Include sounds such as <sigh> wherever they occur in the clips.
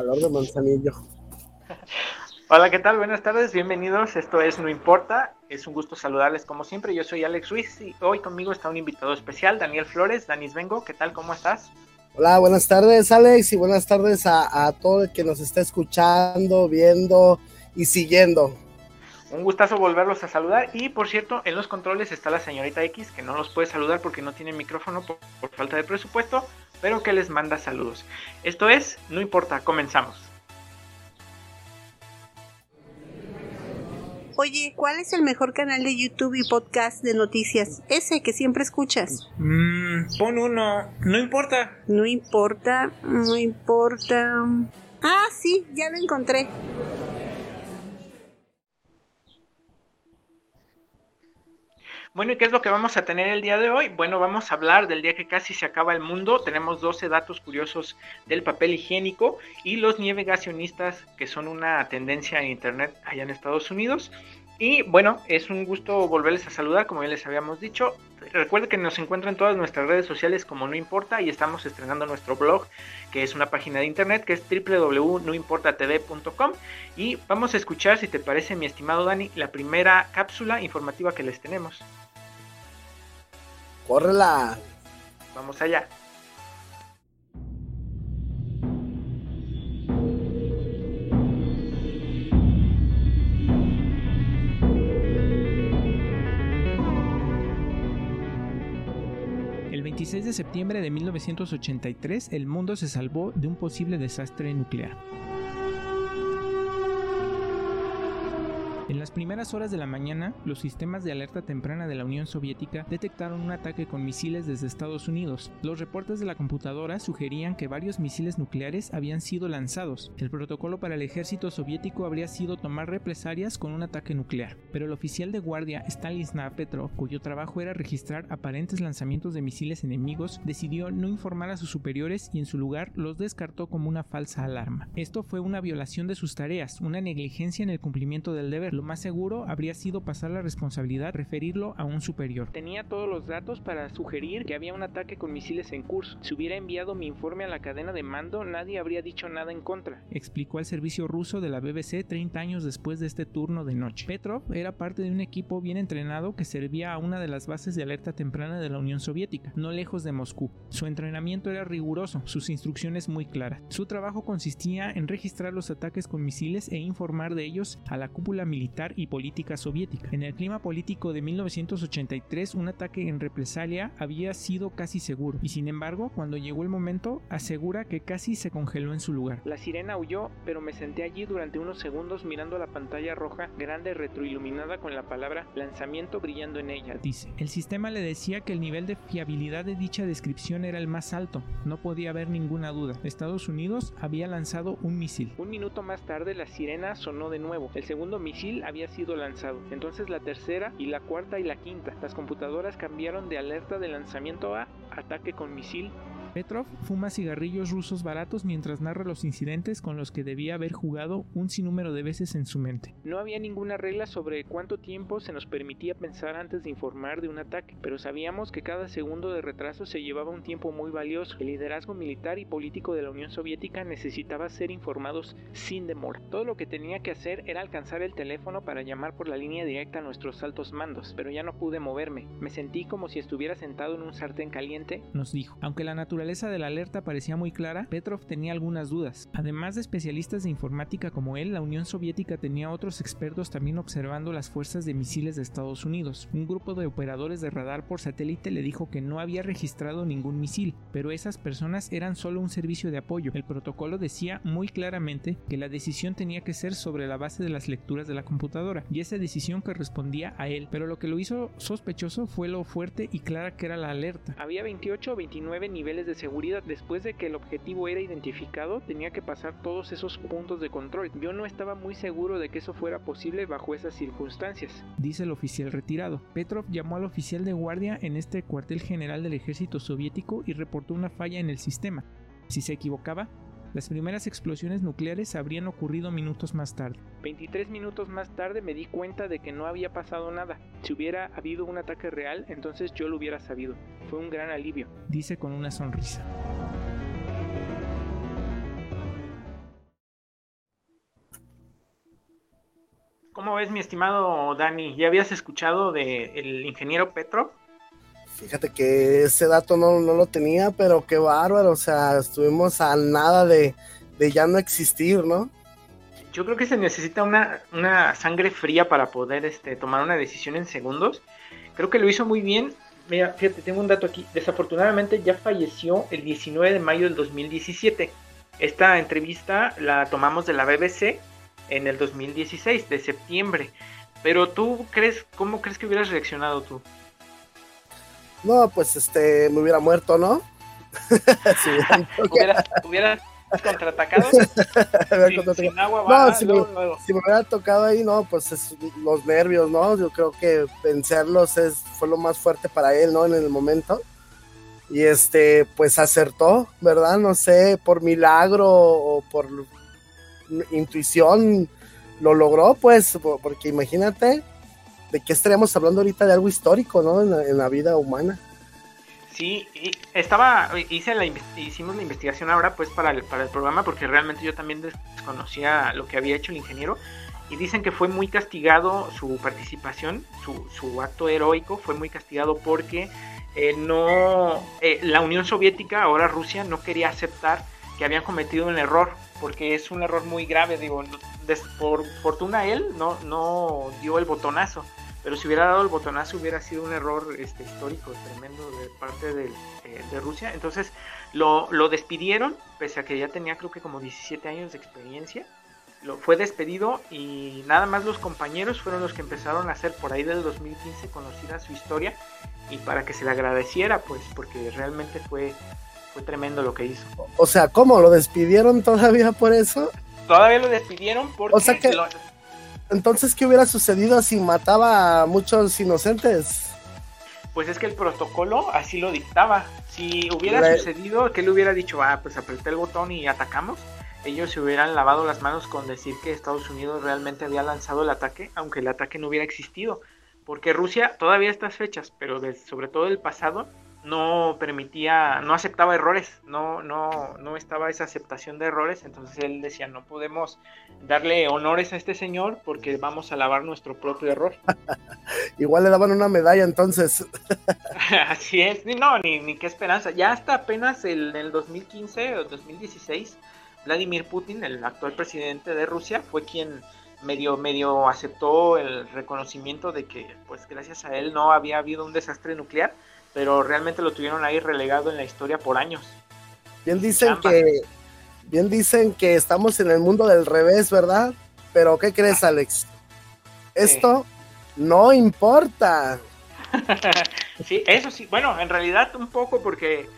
calor de manzanillo. Hola, ¿qué tal? Buenas tardes, bienvenidos. Esto es No Importa. Es un gusto saludarles como siempre. Yo soy Alex Ruiz y hoy conmigo está un invitado especial, Daniel Flores. Danis Vengo, ¿qué tal? ¿Cómo estás? Hola, buenas tardes, Alex, y buenas tardes a, a todo el que nos está escuchando, viendo y siguiendo. Un gustazo volverlos a saludar. Y por cierto, en los controles está la señorita X, que no los puede saludar porque no tiene micrófono por, por falta de presupuesto, pero que les manda saludos. Esto es, no importa, comenzamos. Oye, ¿cuál es el mejor canal de YouTube y podcast de noticias? Ese que siempre escuchas. Mmm, pon uno, no importa. No importa, no importa. Ah, sí, ya lo encontré. Bueno, ¿y qué es lo que vamos a tener el día de hoy? Bueno, vamos a hablar del día que casi se acaba el mundo. Tenemos 12 datos curiosos del papel higiénico y los nievegacionistas, que son una tendencia en Internet allá en Estados Unidos. Y bueno, es un gusto volverles a saludar, como ya les habíamos dicho. Recuerden que nos encuentran en todas nuestras redes sociales como No Importa y estamos estrenando nuestro blog, que es una página de internet que es www.noimportatv.com. Y vamos a escuchar, si te parece, mi estimado Dani, la primera cápsula informativa que les tenemos. ¡Córrela! Vamos allá. El 26 de septiembre de 1983, el mundo se salvó de un posible desastre nuclear. En las primeras horas de la mañana, los sistemas de alerta temprana de la Unión Soviética detectaron un ataque con misiles desde Estados Unidos. Los reportes de la computadora sugerían que varios misiles nucleares habían sido lanzados. El protocolo para el ejército soviético habría sido tomar represalias con un ataque nuclear, pero el oficial de guardia Stanislav Petrov, cuyo trabajo era registrar aparentes lanzamientos de misiles enemigos, decidió no informar a sus superiores y en su lugar los descartó como una falsa alarma. Esto fue una violación de sus tareas, una negligencia en el cumplimiento del deber lo más seguro habría sido pasar la responsabilidad, referirlo a un superior. Tenía todos los datos para sugerir que había un ataque con misiles en curso. Si hubiera enviado mi informe a la cadena de mando, nadie habría dicho nada en contra. Explicó al servicio ruso de la BBC 30 años después de este turno de noche. Petrov era parte de un equipo bien entrenado que servía a una de las bases de alerta temprana de la Unión Soviética, no lejos de Moscú. Su entrenamiento era riguroso, sus instrucciones muy claras. Su trabajo consistía en registrar los ataques con misiles e informar de ellos a la cúpula militar y política soviética. En el clima político de 1983, un ataque en represalia había sido casi seguro, y sin embargo, cuando llegó el momento, asegura que casi se congeló en su lugar. La sirena huyó, pero me senté allí durante unos segundos mirando la pantalla roja grande retroiluminada con la palabra lanzamiento brillando en ella. Dice, el sistema le decía que el nivel de fiabilidad de dicha descripción era el más alto, no podía haber ninguna duda. Estados Unidos había lanzado un misil. Un minuto más tarde la sirena sonó de nuevo. El segundo misil había sido lanzado. Entonces la tercera y la cuarta y la quinta. Las computadoras cambiaron de alerta de lanzamiento a ataque con misil Petrov fuma cigarrillos rusos baratos mientras narra los incidentes con los que debía haber jugado un sinnúmero de veces en su mente. No había ninguna regla sobre cuánto tiempo se nos permitía pensar antes de informar de un ataque, pero sabíamos que cada segundo de retraso se llevaba un tiempo muy valioso. El liderazgo militar y político de la Unión Soviética necesitaba ser informados sin demora. Todo lo que tenía que hacer era alcanzar el teléfono para llamar por la línea directa a nuestros altos mandos, pero ya no pude moverme. Me sentí como si estuviera sentado en un sartén caliente, nos dijo. Aunque la naturaleza naturaleza de la alerta parecía muy clara, Petrov tenía algunas dudas. Además de especialistas de informática como él, la Unión Soviética tenía otros expertos también observando las fuerzas de misiles de Estados Unidos. Un grupo de operadores de radar por satélite le dijo que no había registrado ningún misil, pero esas personas eran solo un servicio de apoyo. El protocolo decía muy claramente que la decisión tenía que ser sobre la base de las lecturas de la computadora, y esa decisión correspondía a él, pero lo que lo hizo sospechoso fue lo fuerte y clara que era la alerta. Había 28 o 29 niveles de de seguridad. Después de que el objetivo era identificado, tenía que pasar todos esos puntos de control. Yo no estaba muy seguro de que eso fuera posible bajo esas circunstancias. Dice el oficial retirado. Petrov llamó al oficial de guardia en este cuartel general del ejército soviético y reportó una falla en el sistema. Si se equivocaba, Las primeras explosiones nucleares habrían ocurrido minutos más tarde. 23 minutos más tarde me di cuenta de que no había pasado nada. Si hubiera habido un ataque real, entonces yo lo hubiera sabido. Fue un gran alivio, dice con una sonrisa. ¿Cómo ves, mi estimado Dani? ¿Ya habías escuchado del ingeniero Petro? Fíjate que ese dato no, lo tenía, pero qué bárbaro, o sea, estuvimos a nada de, ya no existir, ¿no? Yo creo que se necesita una, una sangre fría para poder este, tomar una decisión en segundos. Creo que lo hizo muy bien. Mira, fíjate, tengo un dato aquí. Desafortunadamente ya falleció el 19 de mayo del 2017. Esta entrevista la tomamos de la BBC en el 2016, de septiembre. Pero tú crees, ¿cómo crees que hubieras reaccionado tú? No, pues este, me hubiera muerto, ¿no? <laughs> si hubiera, <laughs> contraatacado. sin, agua, no, si, me, hubiera tocado ahí, no, pues es, los nervios, ¿no? Yo creo que vencerlos es, fue lo más fuerte para él, ¿no? En el momento. Y este, pues acertó, ¿verdad? No sé, por milagro o por intuición lo logró, pues, porque imagínate de qué estaríamos hablando ahorita de algo histórico, ¿no? En la, vida humana. Sí, estaba, hice la, hicimos la investigación ahora pues para el, para el programa porque realmente yo también desconocía lo que había hecho el ingeniero y dicen que fue muy castigado su participación, su, su acto heroico fue muy castigado porque eh, no, eh, la Unión Soviética, ahora Rusia, no quería aceptar que habían cometido un error porque es un error muy grave, digo, por fortuna él no, no dio el botonazo, pero si hubiera dado el botonazo hubiera sido un error este, histórico tremendo de parte de, eh, de Rusia. Entonces lo, lo, despidieron, pese a que ya tenía creo que como 17 años de experiencia. Lo, fue despedido y nada más los compañeros fueron los que empezaron a hacer por ahí del 2015 conocida su historia y para que se le agradeciera, pues porque realmente fue, fue tremendo lo que hizo. O sea, ¿cómo? ¿Lo despidieron todavía por eso? Todavía lo despidieron porque... O sea que... Entonces, ¿qué hubiera sucedido si mataba a muchos inocentes? Pues es que el protocolo así lo dictaba. Si hubiera sucedido que él hubiera dicho, ah, pues apreté el botón y atacamos, ellos se hubieran lavado las manos con decir que Estados Unidos realmente había lanzado el ataque, aunque el ataque no hubiera existido. Porque Rusia, todavía estas fechas, pero sobre todo el pasado, no permitía, no aceptaba errores, no, no, no estaba esa aceptación de errores, entonces él decía, no podemos darle honores a este señor porque vamos a lavar nuestro propio error. <laughs> Igual le daban una medalla entonces. <laughs> Así es, no, ni, ni qué esperanza. Ya hasta apenas el, en el 2015 o 2016, Vladimir Putin, el actual presidente de Rusia, fue quien medio medio aceptó el reconocimiento de que pues gracias a él no había habido un desastre nuclear pero realmente lo tuvieron ahí relegado en la historia por años. Bien dicen que bien dicen que estamos en el mundo del revés, ¿verdad? Pero ¿qué crees, Alex? Esto no importa. <laughs> sí, eso sí. Bueno, en realidad un poco porque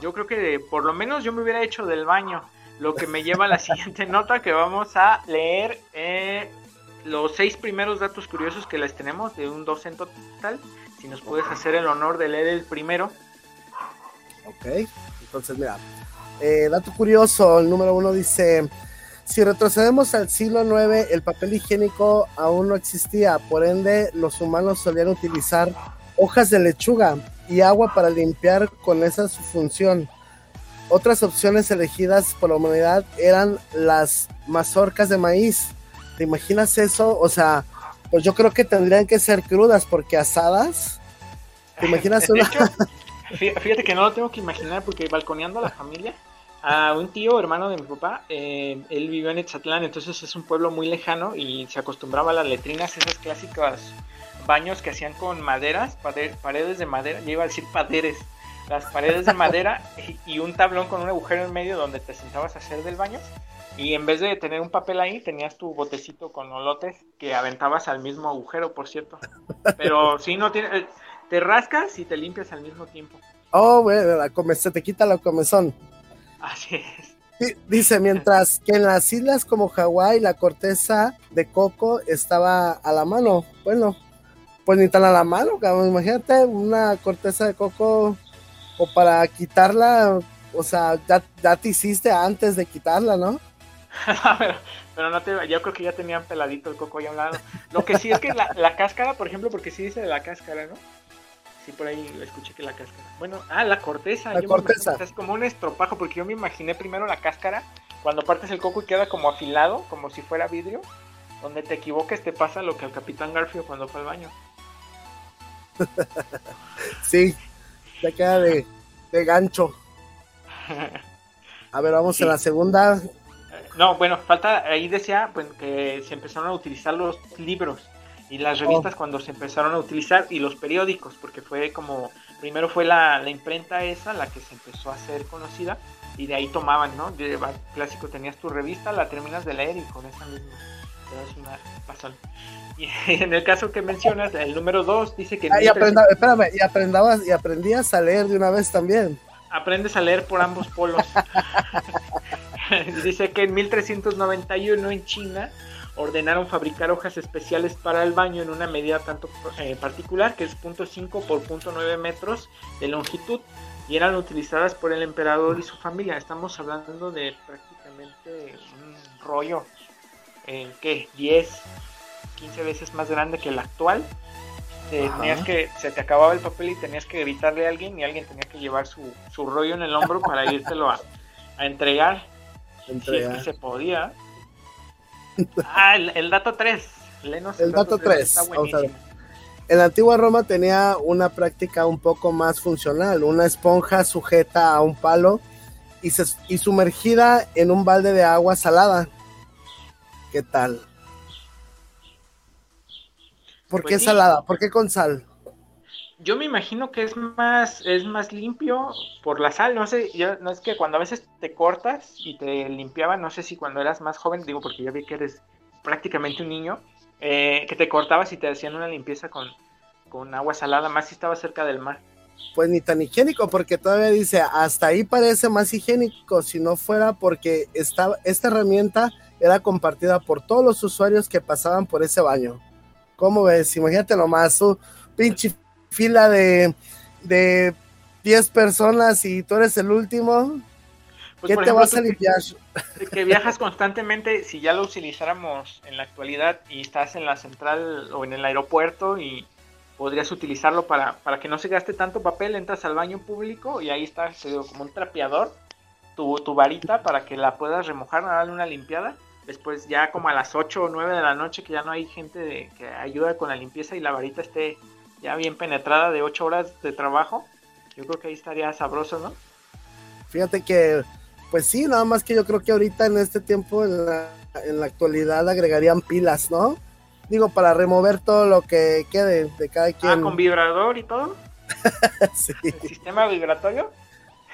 yo creo que por lo menos yo me hubiera hecho del baño. Lo que me lleva a la <laughs> siguiente nota que vamos a leer eh, los seis primeros datos curiosos que les tenemos de un dos en total si nos puedes hacer el honor de leer el primero. Ok, entonces mira, eh, dato curioso, el número uno dice, si retrocedemos al siglo IX, el papel higiénico aún no existía, por ende los humanos solían utilizar hojas de lechuga y agua para limpiar con esa su función. Otras opciones elegidas por la humanidad eran las mazorcas de maíz. ¿Te imaginas eso? O sea, pues yo creo que tendrían que ser crudas porque asadas. ¿Te imaginas una? fíjate que no lo tengo que imaginar porque balconeando a la familia, a un tío, hermano de mi papá, eh, él vivió en Etzatlán, entonces es un pueblo muy lejano y se acostumbraba a las letrinas, esas clásicas baños que hacían con maderas, paredes de madera, yo iba a decir paderes, las paredes de madera y un tablón con un agujero en medio donde te sentabas a hacer del baño y en vez de tener un papel ahí, tenías tu botecito con olotes que aventabas al mismo agujero, por cierto. Pero <laughs> si no tiene, te rascas y te limpias al mismo tiempo. Oh, bueno, la se te quita la comezón. Así es. Dice, mientras que en las islas como Hawái la corteza de coco estaba a la mano. Bueno, pues ni tan a la mano, cabrón. Imagínate una corteza de coco o para quitarla o sea, ya, ya te hiciste antes de quitarla, ¿no? <laughs> pero, pero, no te, yo creo que ya tenían peladito el coco ahí a un lado. Lo que sí es que la, la cáscara, por ejemplo, porque sí dice de la cáscara, ¿no? Sí, por ahí escuché que la cáscara. Bueno, ah, la corteza. La corteza. Es como un estropajo, porque yo me imaginé primero la cáscara, cuando partes el coco y queda como afilado, como si fuera vidrio. Donde te equivoques te pasa lo que al Capitán Garfio cuando fue al baño. <laughs> sí, te queda de, de gancho. <laughs> A ver, vamos a la segunda. No, bueno, falta, ahí decía pues, que se empezaron a utilizar los libros y las revistas oh. cuando se empezaron a utilizar y los periódicos, porque fue como, primero fue la, la, imprenta esa la que se empezó a hacer conocida y de ahí tomaban, ¿no? clásico, tenías tu revista, la terminas de leer y con esa misma te das una pasón. <laughs> Y en el caso que mencionas, el número 2 dice que... Ah, y, aprenda, espérame, y, aprendabas, y aprendías a leer de una vez también. Aprendes a leer por ambos polos. <laughs> <laughs> dice que en 1391 en China ordenaron fabricar hojas especiales para el baño en una medida tanto eh, particular que es 0.5 por 0.9 metros de longitud y eran utilizadas por el emperador y su familia. Estamos hablando de prácticamente un rollo, eh, ¿qué? 10, 15 veces más grande que el actual. tenías que, se te acababa el papel y tenías que gritarle a alguien y alguien tenía que llevar su, su rollo en el hombro para <laughs> irte a, a entregar. Si se podía. <laughs> Ah, el, dato 3. el, dato 3. en la antigua Roma tenía una práctica un poco más funcional, una esponja sujeta a un palo y, y sumergida en un balde de agua salada. ¿Qué tal? ¿Por qué pues salada? ¿Por qué con sal? Yo me imagino que es más, es más limpio por la sal, no sé, yo, no es que cuando a veces te cortas y te limpiaban, no sé si cuando eras más joven, digo porque ya vi que eres prácticamente un niño, eh, que te cortabas y te hacían una limpieza con, con agua salada, más si estaba cerca del mar. Pues ni tan higiénico, porque todavía dice, hasta ahí parece más higiénico, si no fuera porque esta, esta herramienta era compartida por todos los usuarios que pasaban por ese baño. ¿Cómo ves? Imagínate nomás, su pinche fila de, de 10 personas y tú eres el último, pues, ¿qué te vas a limpiar? <laughs> Que, viajas constantemente, si ya lo utilizáramos en la actualidad y estás en la central o en el aeropuerto y podrías utilizarlo para, para que no se gaste tanto papel, entras al baño público y ahí está como un trapeador, tu, tu varita para que la puedas remojar, darle una limpiada. Después ya como a las 8 o 9 de la noche que ya no hay gente que ayuda con la limpieza y la varita esté ya bien penetrada de ocho horas de trabajo, yo creo que ahí estaría sabroso, ¿no? Fíjate que, pues sí, nada más que yo creo que ahorita en este tiempo, en la, en la actualidad, agregarían pilas, ¿no? Digo, para remover todo lo que quede de cada quien. Ah, con vibrador y todo. <laughs> sí. ¿Sistema vibratorio?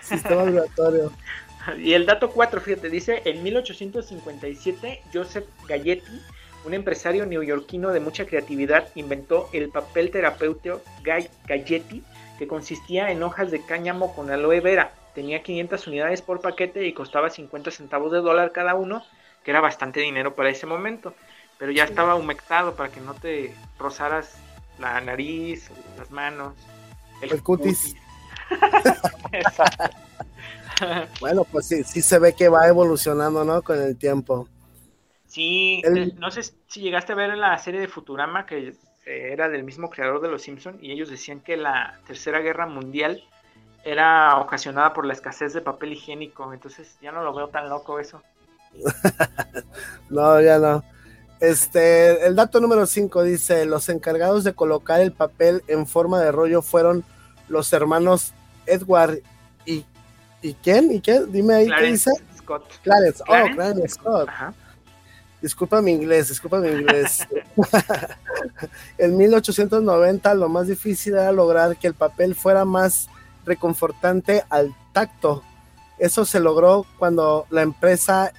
Sistema vibratorio. <laughs> y el dato 4, fíjate, dice, en 1857 Joseph Galletti un empresario neoyorquino de mucha creatividad inventó el papel terapéutico Galletti, que consistía en hojas de cáñamo con aloe vera. Tenía 500 unidades por paquete y costaba 50 centavos de dólar cada uno, que era bastante dinero para ese momento. Pero ya estaba humectado para que no te rozaras la nariz, las manos, el, cutis. <laughs> <laughs> bueno, pues sí, sí se ve que va evolucionando, ¿no? Con el tiempo. Sí, no sé si llegaste a ver la serie de Futurama que eh, era del mismo creador de Los Simpson y ellos decían que la Tercera Guerra Mundial era ocasionada por la escasez de papel higiénico, entonces ya no lo veo tan loco eso. <laughs> no, ya no. Este, el dato número 5 dice, los encargados de colocar el papel en forma de rollo fueron los hermanos Edward y ¿y quién? ¿Y qué? Dime ahí qué dice. Scott. Clarence, oh, Clarence Scott. Ajá. Disculpa mi inglés, disculpa mi inglés. <laughs> en 1890 lo más difícil era lograr que el papel fuera más reconfortante al tacto. Eso se logró cuando la empresa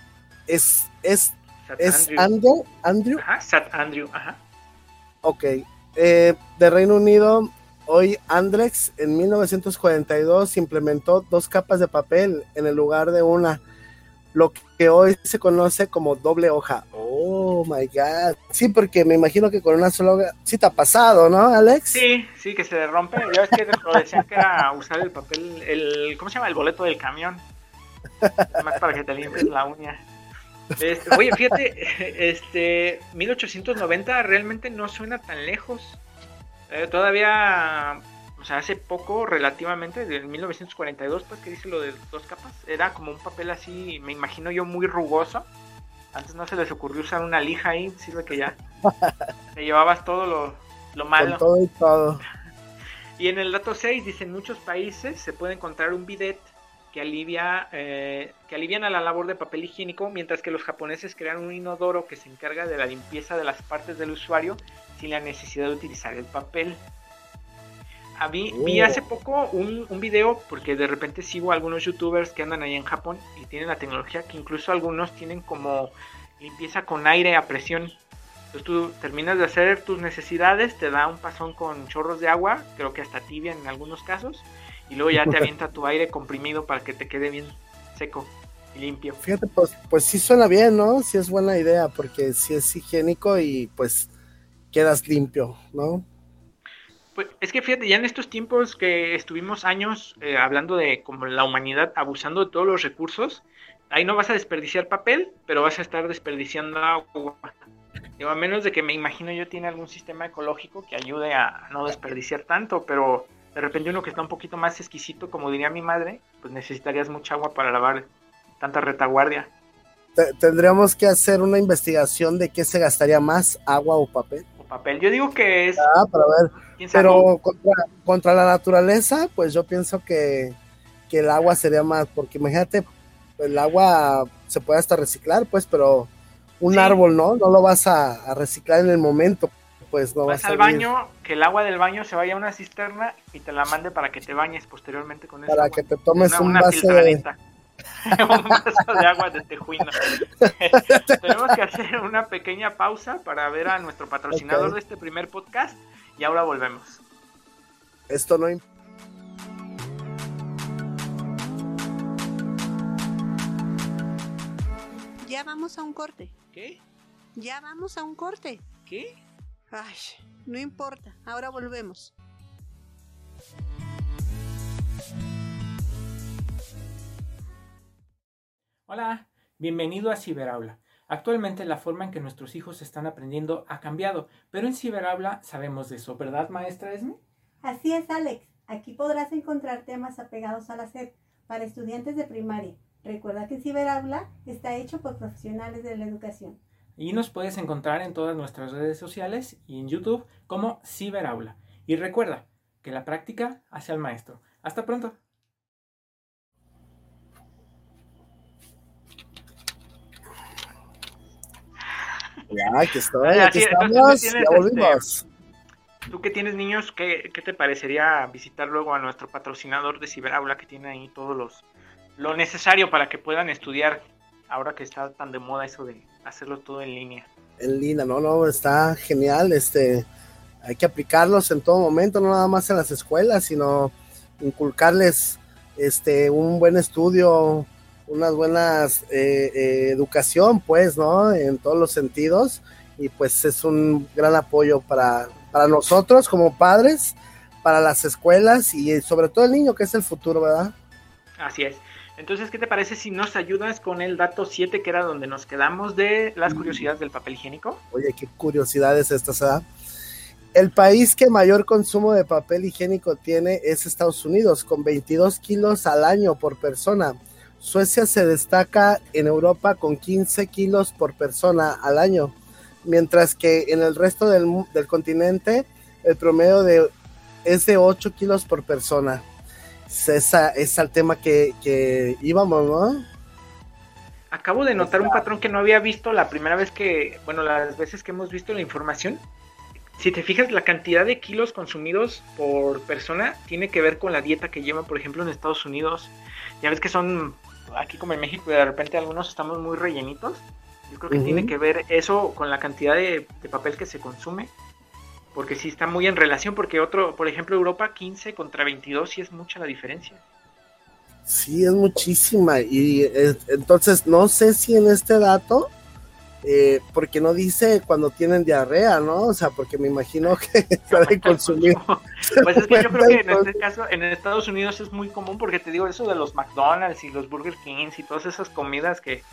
es, es, es Andrew. Andrew. Ajá, Sat Andrew, ajá. Ok. Eh, de Reino Unido, hoy Andrex en 1942 implementó dos capas de papel en el lugar de una lo que hoy se conoce como doble hoja. Oh, my god. Sí, porque me imagino que con una sola. Sí, te ha pasado, ¿no, Alex? Sí, sí, que se rompe. Ya ves que decían que era usar el papel, el. ¿Cómo se llama? El boleto del camión. Más para que te limpies la uña. Este, oye, fíjate, este 1890 realmente no suena tan lejos. Eh, todavía, o sea, hace poco, relativamente, del 1942, pues que dice lo de dos capas, era como un papel así, me imagino yo, muy rugoso. Antes no se les ocurrió usar una lija ahí, sirve que ya <laughs> te llevabas todo lo, lo malo. todo y todo. <laughs> Y en el dato 6 dice, en muchos países se puede encontrar un bidet que alivia eh, que alivian a la labor de papel higiénico, mientras que los japoneses crean un inodoro que se encarga de la limpieza de las partes del usuario sin la necesidad de utilizar el papel. A mí, Vi hace poco un, un video, porque de repente sigo a algunos youtubers que andan ahí en Japón y tienen la tecnología que incluso algunos tienen como limpieza con aire a presión. Entonces tú terminas de hacer tus necesidades, te da un pasón con chorros de agua, creo que hasta tibia en algunos casos, y luego ya te avienta tu aire comprimido para que te quede bien seco y limpio. Fíjate, pues, pues sí suena bien, ¿no? Sí es buena idea, porque sí es higiénico y pues quedas limpio, ¿no? Pues es que fíjate, ya en estos tiempos que estuvimos años eh, hablando de como la humanidad abusando de todos los recursos, ahí no vas a desperdiciar papel, pero vas a estar desperdiciando agua. Digo, a menos de que me imagino yo tiene algún sistema ecológico que ayude a no desperdiciar tanto, pero de repente uno que está un poquito más exquisito, como diría mi madre, pues necesitarías mucha agua para lavar tanta retaguardia. Te- tendríamos que hacer una investigación de qué se gastaría más, agua o papel. Papel. Yo digo que es... Ah, para ver. Pero contra, contra la naturaleza, pues yo pienso que, que el agua sería más, porque imagínate, el agua se puede hasta reciclar, pues, pero un Sí. árbol, ¿no? No lo vas a, a reciclar en el momento, pues no vas vas a al baño, que el agua del baño se vaya a una cisterna y te la mande para que te bañes posteriormente con esa para agua. que te tomes Una- un una vaso de... <laughs> un vaso de agua de tejuino. <laughs> Tenemos que hacer una pequeña pausa para ver a nuestro patrocinador de este primer podcast y ahora volvemos. Esto no imp- Ya vamos a un corte. ¿Qué? Ya vamos a un corte. ¿Qué? Ay, no importa. Ahora volvemos. Hola, bienvenido a Ciberaula. Actualmente la forma en que nuestros hijos están aprendiendo ha cambiado, pero en Ciberaula sabemos de eso, ¿verdad, maestra Esme? Así es, Alex. Aquí podrás encontrar temas apegados a la SEP para estudiantes de primaria. Recuerda que Ciberaula está hecho por profesionales de la educación. Y nos puedes encontrar en todas nuestras redes sociales y en YouTube como Ciberaula. Y recuerda que la práctica hace al maestro. Hasta pronto. Ya, Ah, aquí sí, estamos, ya tienes, volvimos. Tú que tienes niños, ¿qué, qué te parecería visitar luego a nuestro patrocinador de Ciberaula que tiene ahí todos los lo necesario para que puedan estudiar ahora que está tan de moda eso de hacerlo todo en línea? En línea, no, no, está genial, este, hay que aplicarlos en todo momento, no nada más en las escuelas, sino inculcarles, este, un buen estudio, unas buenas eh, eh, educación, pues, ¿no? En todos los sentidos, y pues es un gran apoyo para, para nosotros como padres, para las escuelas y sobre todo el niño que es el futuro, ¿verdad? Así es. Entonces, ¿qué te parece si nos ayudas con el dato 7, que era donde nos quedamos de las Mm. curiosidades del papel higiénico? Oye, qué curiosidades estas, ¿verdad? El país que mayor consumo de papel higiénico tiene es Estados Unidos, con 22 kilos al año por persona. Suecia se destaca en Europa con 15 kilos por persona al año, mientras que en el resto del, del continente el promedio de, es de 8 kilos por persona. Es, esa, es al tema que, que íbamos, ¿no? Acabo de notar un patrón que no había visto la primera vez que, bueno, las veces que hemos visto la información. Si te fijas, la cantidad de kilos consumidos por persona tiene que ver con la dieta que llevan, por ejemplo, en Estados Unidos. Ya ves que son, aquí como en México, de repente algunos estamos muy rellenitos. Yo creo que tiene que ver eso con la cantidad de, de papel que se consume. Porque sí está muy en relación, porque otro, por ejemplo, Europa 15 contra 22, sí es mucha la diferencia. Sí, es muchísima. Y eh, entonces no sé si en este dato eh, porque no dice cuando tienen diarrea, ¿no? O sea, porque me imagino que <laughs> pueden consumir. <laughs> Pues es que yo creo que en este caso, en Estados Unidos es muy común porque te digo eso de los McDonald's y los Burger Kings y todas esas comidas que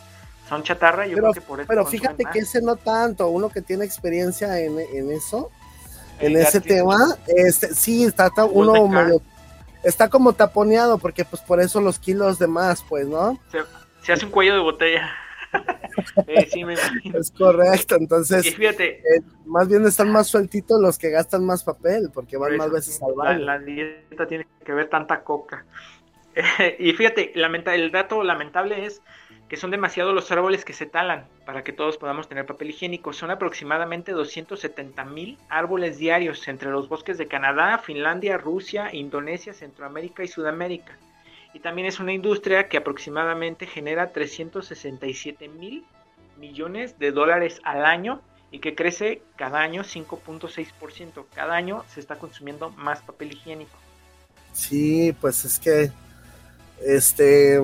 son chatarra, yo pero, creo que por eso. Pero fíjate que ese no tanto, uno que tiene experiencia en, en eso, en ese tema, este, sí, está, uno medio, está como taponeado porque pues por eso los kilos de más, pues, ¿no? Se, hace un cuello de botella. Sí, me imagino. Es correcto, entonces fíjate, eh, más bien están más sueltitos los que gastan más papel, porque van más veces al baño. La, dieta tiene que ver tanta coca. <laughs> y fíjate, lamenta, el dato lamentable es que son demasiados los árboles que se talan para que todos podamos tener papel higiénico. Son aproximadamente 270 mil árboles diarios entre los bosques de Canadá, Finlandia, Rusia, Indonesia, Centroamérica y Sudamérica. Y también es una industria que aproximadamente genera 367 mil millones de dólares al año y que crece cada año 5.6%. Cada año se está consumiendo más papel higiénico. Sí, pues es que este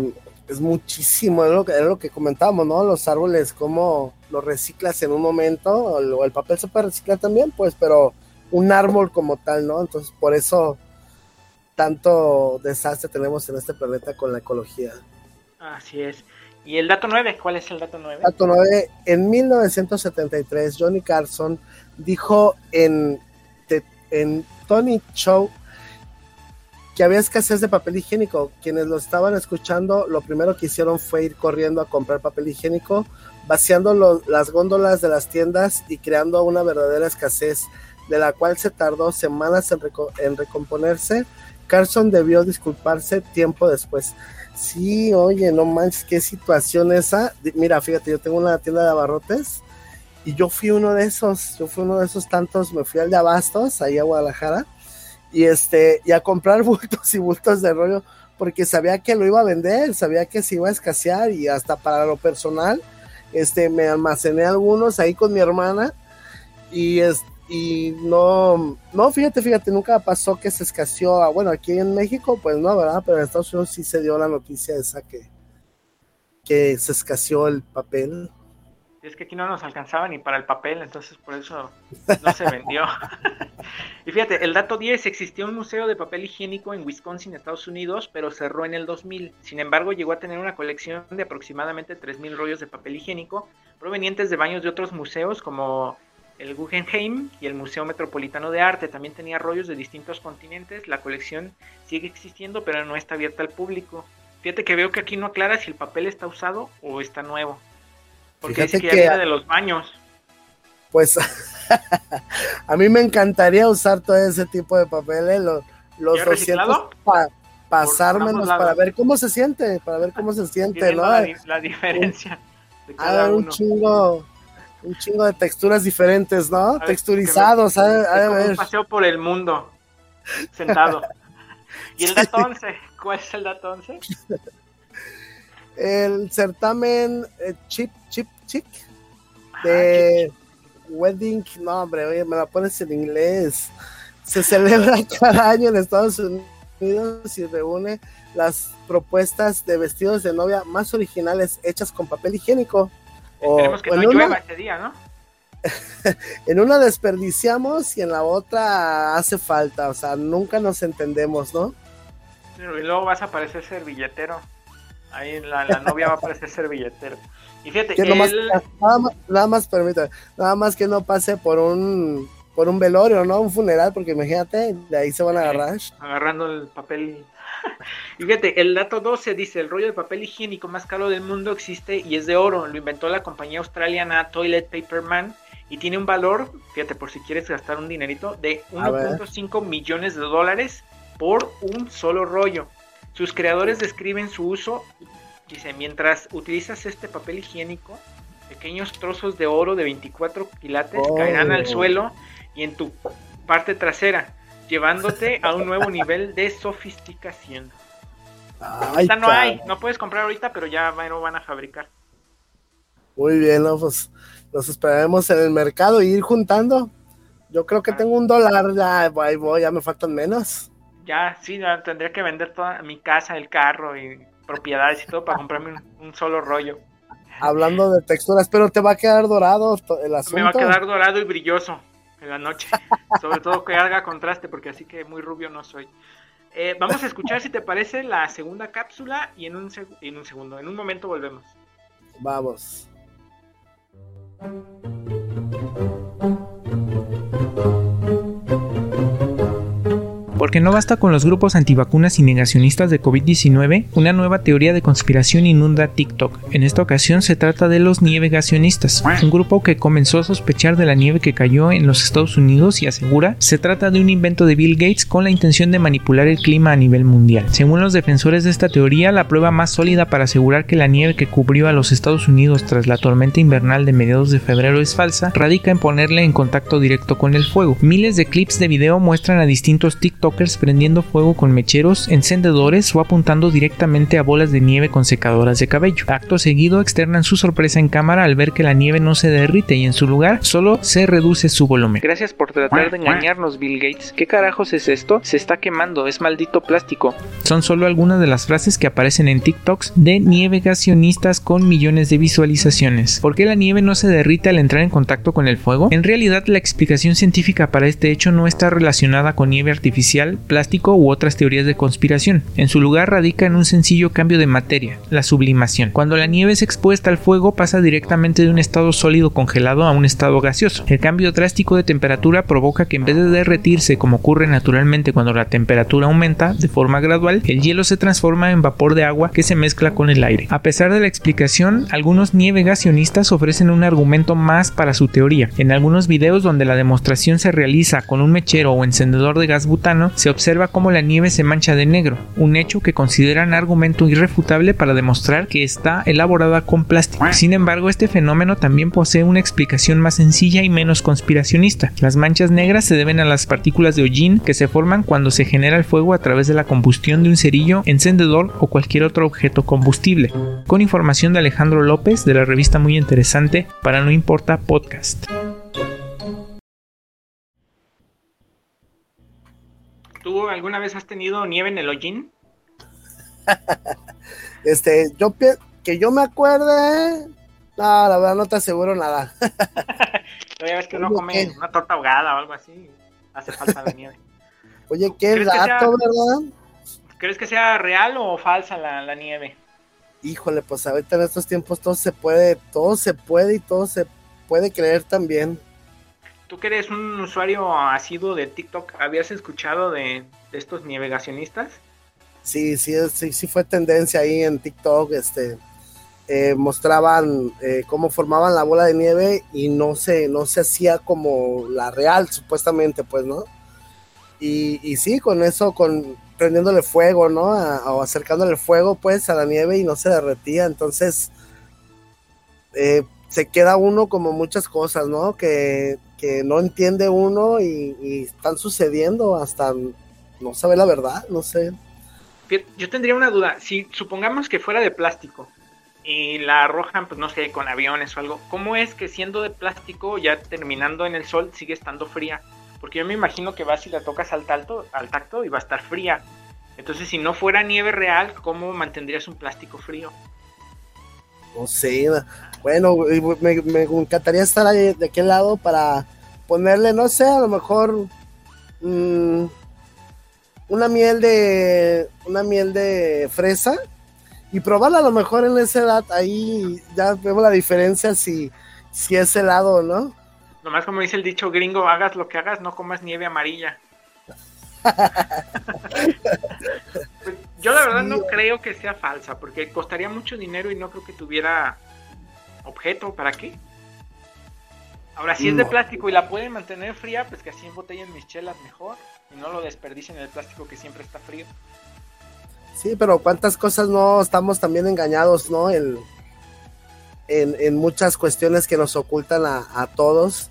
es muchísimo, es lo que, es lo que comentábamos, ¿no? Los árboles, cómo los reciclas en un momento, o el papel se puede reciclar también, pues, pero un árbol como tal, ¿no? Entonces, por eso tanto desastre tenemos en este planeta con la ecología. Así es. ¿Y el dato 9? ¿Cuál es el dato 9? Dato 9, en 1973, Johnny Carson dijo en, en Tony Show que había escasez de papel higiénico. Quienes lo estaban escuchando, lo primero que hicieron fue ir corriendo a comprar papel higiénico, vaciando las góndolas de las tiendas y creando una verdadera escasez, de la cual se tardó semanas en, en recomponerse. Carson debió disculparse tiempo después. Sí, oye, no manches, qué situación esa. Mira, fíjate, yo tengo una tienda de abarrotes y yo fui uno de esos, yo fui uno de esos tantos, me fui al de Abastos, ahí a Guadalajara, y este, y a comprar <laughs> bultos y bultos de rollo, porque sabía que lo iba a vender, sabía que se iba a escasear y hasta para lo personal, este, me almacené algunos ahí con mi hermana y y no, no, fíjate, fíjate, nunca pasó que se escaseó, ah, bueno, aquí en México, pues no, ¿verdad? Pero en Estados Unidos sí se dio la noticia esa que, que se escaseó el papel es que aquí no nos alcanzaba ni para el papel, entonces por eso no se vendió. <laughs> y fíjate, el dato 10, existió un museo de papel higiénico en Wisconsin, Estados Unidos, pero cerró en el 2000. Sin embargo, llegó a tener una colección de aproximadamente 3.000 rollos de papel higiénico provenientes de baños de otros museos como el Guggenheim y el Museo Metropolitano de Arte. También tenía rollos de distintos continentes. La colección sigue existiendo, pero no está abierta al público. Fíjate que veo que aquí no aclara si el papel está usado o está nuevo. Porque Fíjate que, que de los baños. Pues <laughs> a mí me encantaría usar todo ese tipo de papeles, los, los 200 pa, pasármelos para ver cómo se siente, para ver cómo se <laughs> siente, ¿no? La, diferencia. De cada un chingo, un chingo de texturas diferentes, ¿no? Texturizados, a, ver. Un paseo por el mundo, sentado. ¿Y el <laughs> dato 11? ¿Cuál es el dato 11? el certamen eh, Chip Chip Chick de Wedding, no hombre, oye, me la pones en inglés. Se celebra <laughs> cada año en Estados Unidos y reúne las propuestas de vestidos de novia más originales hechas con papel higiénico. Esperemos que no llueva día, ¿no? <laughs> en una desperdiciamos y en la otra hace falta, o sea, nunca nos entendemos, ¿no? Pero y luego vas a parecer servilletero. Ahí la, la novia va a parecer servilletero. Y fíjate, que nada, más, nada más, permítame, nada más que no pase por un por un velorio, ¿no? Un funeral, porque imagínate, de ahí se van a agarrar. Agarrando el papel. Y <laughs> fíjate, el dato 12 dice, el rollo de papel higiénico más caro del mundo existe y es de oro. Lo inventó la compañía australiana Toilet Paper Man y tiene un valor, fíjate, por si quieres gastar un dinerito, de 1.5 millones de dólares por un solo rollo. Sus creadores describen su uso, dice, mientras utilizas este papel higiénico, pequeños trozos de oro de 24 quilates oh. caerán al suelo y en tu parte trasera, llevándote a un nuevo nivel de sofisticación. ahorita no hay, no puedes comprar ahorita, pero ya lo van a fabricar. Muy bien, ¿no? pues los esperaremos en el mercado y ir juntando. Yo creo que ah. tengo un dólar, ya voy, ya me faltan menos ya sí, tendría que vender toda mi casa, el carro y propiedades y todo para comprarme un, solo rollo. hablando de texturas, pero te va a quedar dorado el asunto. Me va a quedar dorado y brilloso en la noche. Sobre todo que haga contraste, porque así que muy rubio no soy. Eh, vamos a escuchar, si te parece, la segunda cápsula y en un, en un segundo, en un momento volvemos. Vamos. Porque no basta con los grupos antivacunas y negacionistas de COVID-19, una nueva teoría de conspiración inunda TikTok. En esta ocasión se trata de los nievegacionistas, un grupo que comenzó a sospechar de la nieve que cayó en los Estados Unidos y asegura se trata de un invento de Bill Gates con la intención de manipular el clima a nivel mundial. Según los defensores de esta teoría, la prueba más sólida para asegurar que la nieve que cubrió a los Estados Unidos tras la tormenta invernal de mediados de febrero es falsa, radica en ponerle en contacto directo con el fuego. Miles de clips de video muestran a distintos TikTok prendiendo fuego con mecheros, encendedores o apuntando directamente a bolas de nieve con secadoras de cabello. Acto seguido externan su sorpresa en cámara al ver que la nieve no se derrite y en su lugar solo se reduce su volumen. Gracias por tratar de engañarnos, Bill Gates. ¿Qué carajos es esto? Se está quemando, es maldito plástico. Son solo algunas de las frases que aparecen en TikToks de nievegacionistas con millones de visualizaciones. ¿Por qué la nieve no se derrite al entrar en contacto con el fuego? En realidad la explicación científica para este hecho no está relacionada con nieve artificial plástico u otras teorías de conspiración. En su lugar radica en un sencillo cambio de materia, la sublimación. Cuando la nieve es expuesta al fuego pasa directamente de un estado sólido congelado a un estado gaseoso. El cambio drástico de temperatura provoca que en vez de derretirse como ocurre naturalmente cuando la temperatura aumenta de forma gradual, el hielo se transforma en vapor de agua que se mezcla con el aire. A pesar de la explicación, algunos nievegacionistas ofrecen un argumento más para su teoría. En algunos videos donde la demostración se realiza con un mechero o encendedor de gas butano, se observa cómo la nieve se mancha de negro, un hecho que consideran argumento irrefutable para demostrar que está elaborada con plástico. Sin embargo, este fenómeno también posee una explicación más sencilla y menos conspiracionista. Las manchas negras se deben a las partículas de hollín que se forman cuando se genera el fuego a través de la combustión de un cerillo, encendedor o cualquier otro objeto combustible. Con información de Alejandro López de la revista muy interesante para No Importa Podcast. ¿Tú alguna vez has tenido nieve en el hollín? <laughs> este, yo que yo me acuerde, no, la verdad no te aseguro nada. <laughs> ya ves que uno come una torta ahogada o algo así, hace falta la nieve. <laughs> Oye, qué dato, ¿verdad? ¿Crees que sea real o falsa la, la nieve? Híjole, pues ahorita en estos tiempos todo se puede, todo se puede y todo se puede creer también. Tú que eres un usuario asiduo de TikTok, ¿habías escuchado de, estos nievegacionistas? Sí, sí, sí, sí fue tendencia ahí en TikTok, este, eh, mostraban eh, cómo formaban la bola de nieve y no se, no se hacía como la real, supuestamente, pues, ¿no? Y, y sí, con eso, con prendiéndole fuego, ¿no? o acercándole fuego, pues, a la nieve y no se derretía, entonces, eh, se queda uno como muchas cosas, ¿no? Que que no entiende uno y, están sucediendo hasta no sabe la verdad, no sé. Yo tendría una duda, si supongamos que fuera de plástico y la arrojan, pues no sé, con aviones o algo, ¿cómo es que siendo de plástico, ya terminando en el sol, sigue estando fría? Porque yo me imagino que vas y la tocas al, talto, al tacto y va a estar fría. Entonces, si no fuera nieve real, ¿cómo mantendrías un plástico frío? No sé, bueno, me, encantaría estar ahí de aquel lado para ponerle, no sé, a lo mejor mm, una miel de una miel de fresa y probarla a lo mejor en esa edad ahí ya vemos la diferencia si si es helado o no. Nomás como dice el dicho gringo, hagas lo que hagas, no comas nieve amarilla. <laughs> Pues, yo la verdad no creo que sea falsa, porque costaría mucho dinero y no creo que tuviera objeto, ¿para qué? Ahora, si es de plástico y la pueden mantener fría, pues que así embotellen mis chelas mejor y no lo desperdicien el plástico que siempre está frío. Sí, pero cuántas cosas no estamos también engañados, ¿no? en, en, muchas cuestiones que nos ocultan a, todos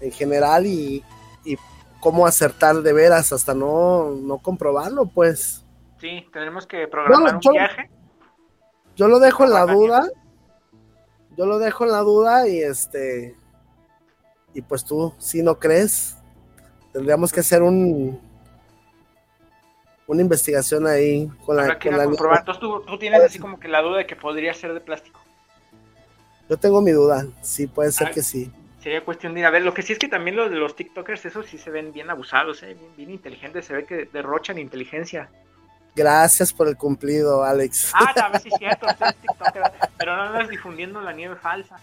en general y, y, cómo acertar de veras hasta no, no comprobarlo, pues. Sí, tenemos que programar un viaje. Yo lo dejo en la duda yo lo dejo en la duda y este y pues tú si no crees tendríamos que hacer un una investigación ahí con la, con la Entonces tú, tienes así como que la duda de que podría ser de plástico. Yo tengo mi duda, sí, puede ser Ah, que sí. Sería cuestión de ir a ver. Lo que sí es que también los de los TikTokers, esos sí se ven bien abusados, ¿eh? bien, bien inteligentes. Se ve que derrochan inteligencia. Gracias por el cumplido, Alex. Ah, también sí es cierto, usted es TikToker, pero no andas difundiendo la nieve falsa.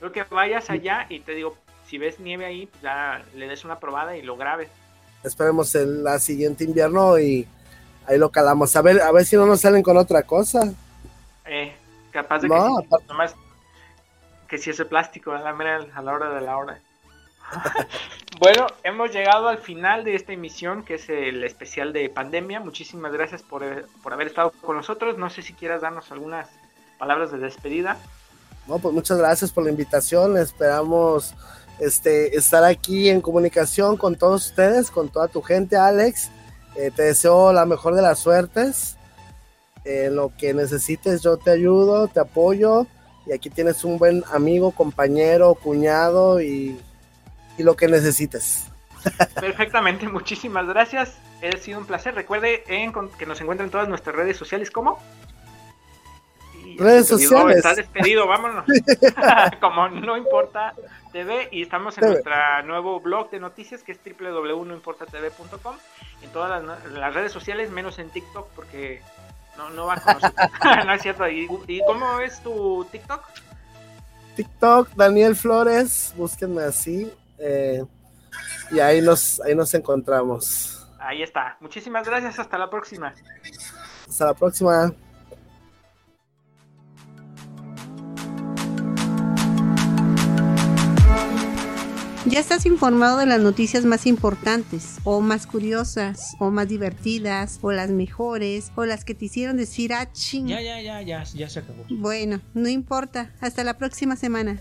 Creo que vayas allá y te digo, si ves nieve ahí, pues ya le des una probada y lo grabes. Esperemos el la siguiente invierno y ahí lo calamos. A ver, a ver si no nos salen con otra cosa. Eh, capaz de No, que nomás que si ese plástico a la, mera- a la hora de la hora. <laughs> bueno, hemos llegado al final de esta emisión que es el especial de pandemia. Muchísimas gracias por, eh, por haber estado con nosotros. No sé si quieras darnos algunas palabras de despedida. No, pues muchas gracias por la invitación. Esperamos este, estar aquí en comunicación con todos ustedes, con toda tu gente, Alex. Eh, te deseo la mejor de las suertes. En lo que necesites, yo te ayudo, te apoyo. Y aquí tienes un buen amigo, compañero, cuñado y, y lo que necesites. Perfectamente, muchísimas gracias. Ha sido un placer. Recuerde en- que nos encuentran en todas nuestras redes sociales. ¿Cómo? Y Redes sociales. Está despedido, vámonos. <laughs> <laughs> Como no importa TV y estamos en TV. nuestro nuevo blog de noticias que es www.noimportatv.com en todas las, las redes sociales menos en TikTok porque no, no va con nosotros. <laughs> no es cierto. ¿Y, ¿Y cómo es tu TikTok? TikTok, Daniel Flores, búsquenme así. Eh, y ahí nos, ahí nos encontramos. Ahí está. Muchísimas gracias. Hasta la próxima. Hasta la próxima. Ya estás informado de las noticias más importantes, o más curiosas, o más divertidas, o las mejores, o las que te hicieron decir, ah, ching. Ya, ya, ya, ya, ya se acabó. Bueno, no importa. Hasta la próxima semana.